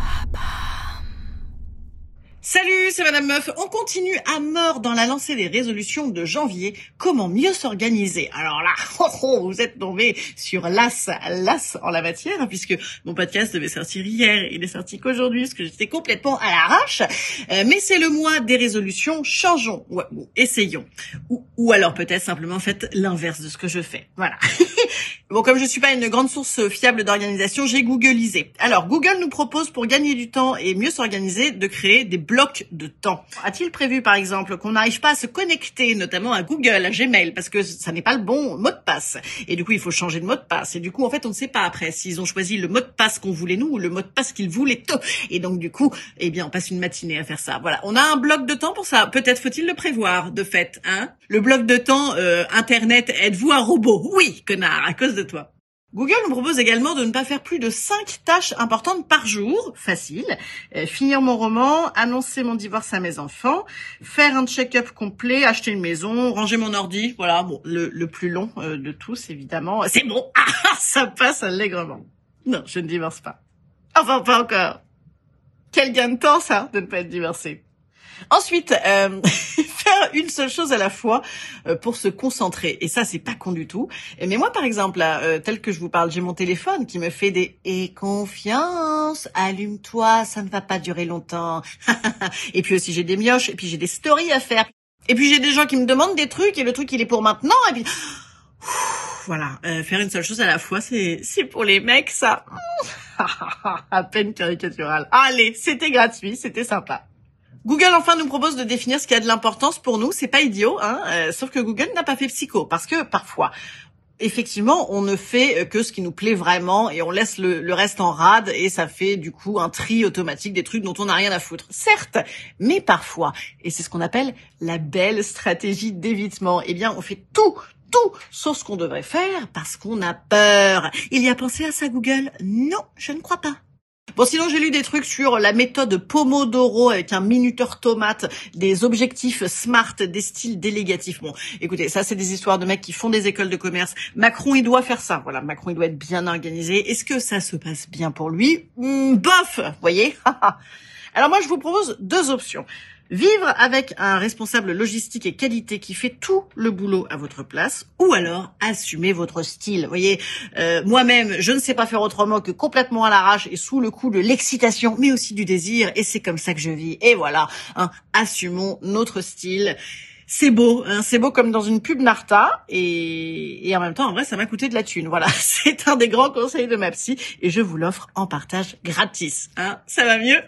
Papa. Salut, c'est Madame Meuf. On continue à mort dans la lancée des résolutions de janvier. Comment mieux s'organiser? Alors là, oh, oh, vous êtes tombé sur l'as, l'as en la matière, puisque mon podcast devait sortir hier. Il est sorti qu'aujourd'hui, parce que j'étais complètement à l'arrache. Euh, mais c'est le mois des résolutions. Changeons, bon, essayons. Ou, ou alors peut-être simplement faites l'inverse de ce que je fais. Voilà. Bon, comme je suis pas une grande source fiable d'organisation, j'ai googlisé. Alors, Google nous propose pour gagner du temps et mieux s'organiser de créer des blocs de temps. A-t-il prévu, par exemple, qu'on n'arrive pas à se connecter, notamment à Google, à Gmail, parce que ça n'est pas le bon mot de passe. Et du coup, il faut changer de mot de passe. Et du coup, en fait, on ne sait pas après s'ils ont choisi le mot de passe qu'on voulait nous ou le mot de passe qu'ils voulaient eux. Et donc, du coup, eh bien, on passe une matinée à faire ça. Voilà. On a un bloc de temps pour ça. Peut-être faut-il le prévoir, de fait, hein. Le bloc de temps, euh, Internet, êtes-vous un robot? Oui, connard, à cause de toi. Google nous propose également de ne pas faire plus de 5 tâches importantes par jour, facile, euh, finir mon roman, annoncer mon divorce à mes enfants, faire un check-up complet, acheter une maison, ranger mon ordi, voilà, bon, le, le plus long euh, de tous évidemment. C'est bon, ah, ça passe allègrement. Non, je ne divorce pas. Enfin, pas encore. Quel gain de temps ça, de ne pas être divorcé. Ensuite, euh, une seule chose à la fois euh, pour se concentrer. Et ça, c'est pas con du tout. Mais moi, par exemple, là, euh, tel que je vous parle, j'ai mon téléphone qui me fait des « et confiance, allume-toi, ça ne va pas durer longtemps. » Et puis aussi, j'ai des mioches, et puis j'ai des stories à faire. Et puis j'ai des gens qui me demandent des trucs, et le truc, il est pour maintenant, et puis... Voilà, faire une seule chose à la fois, c'est c'est pour les mecs, ça. à peine caricatural. Allez, c'était gratuit, c'était sympa. Google enfin nous propose de définir ce qui a de l'importance pour nous. C'est pas idiot, hein euh, sauf que Google n'a pas fait psycho parce que parfois, effectivement, on ne fait que ce qui nous plaît vraiment et on laisse le, reste en rade et ça fait du coup un tri automatique des trucs dont on n'a rien à foutre. Certes, mais parfois, et c'est ce qu'on appelle la belle stratégie d'évitement. Eh bien, on fait tout, tout sauf ce qu'on devrait faire parce qu'on a peur. Il y a pensé à ça Google? Non, je ne crois pas. Bon, sinon, j'ai lu des trucs sur la méthode Pomodoro avec un minuteur tomate, des objectifs smart, des styles délégatifs. Bon, écoutez, ça, c'est des histoires de mecs qui font des écoles de commerce. Macron, il doit faire ça. Voilà, Macron, il doit être bien organisé. Est-ce que ça se passe bien pour lui? Hmm, Bof, voyez? Alors moi, je vous propose deux options. Vivre avec un responsable logistique et qualité qui fait tout le boulot à votre place, ou alors assumer votre style. Vous voyez, euh, moi-même, je ne sais pas faire autrement que complètement à l'arrache et sous le coup de l'excitation, mais aussi du désir, et c'est comme ça que je vis. Et voilà, hein, assumons notre style. C'est beau, hein, c'est beau comme dans une pub Narta, et, et en même temps, en vrai, ça m'a coûté de la thune. Voilà, c'est un des grands conseils de ma psy, et je vous l'offre en partage gratis. Hein. Ça va mieux?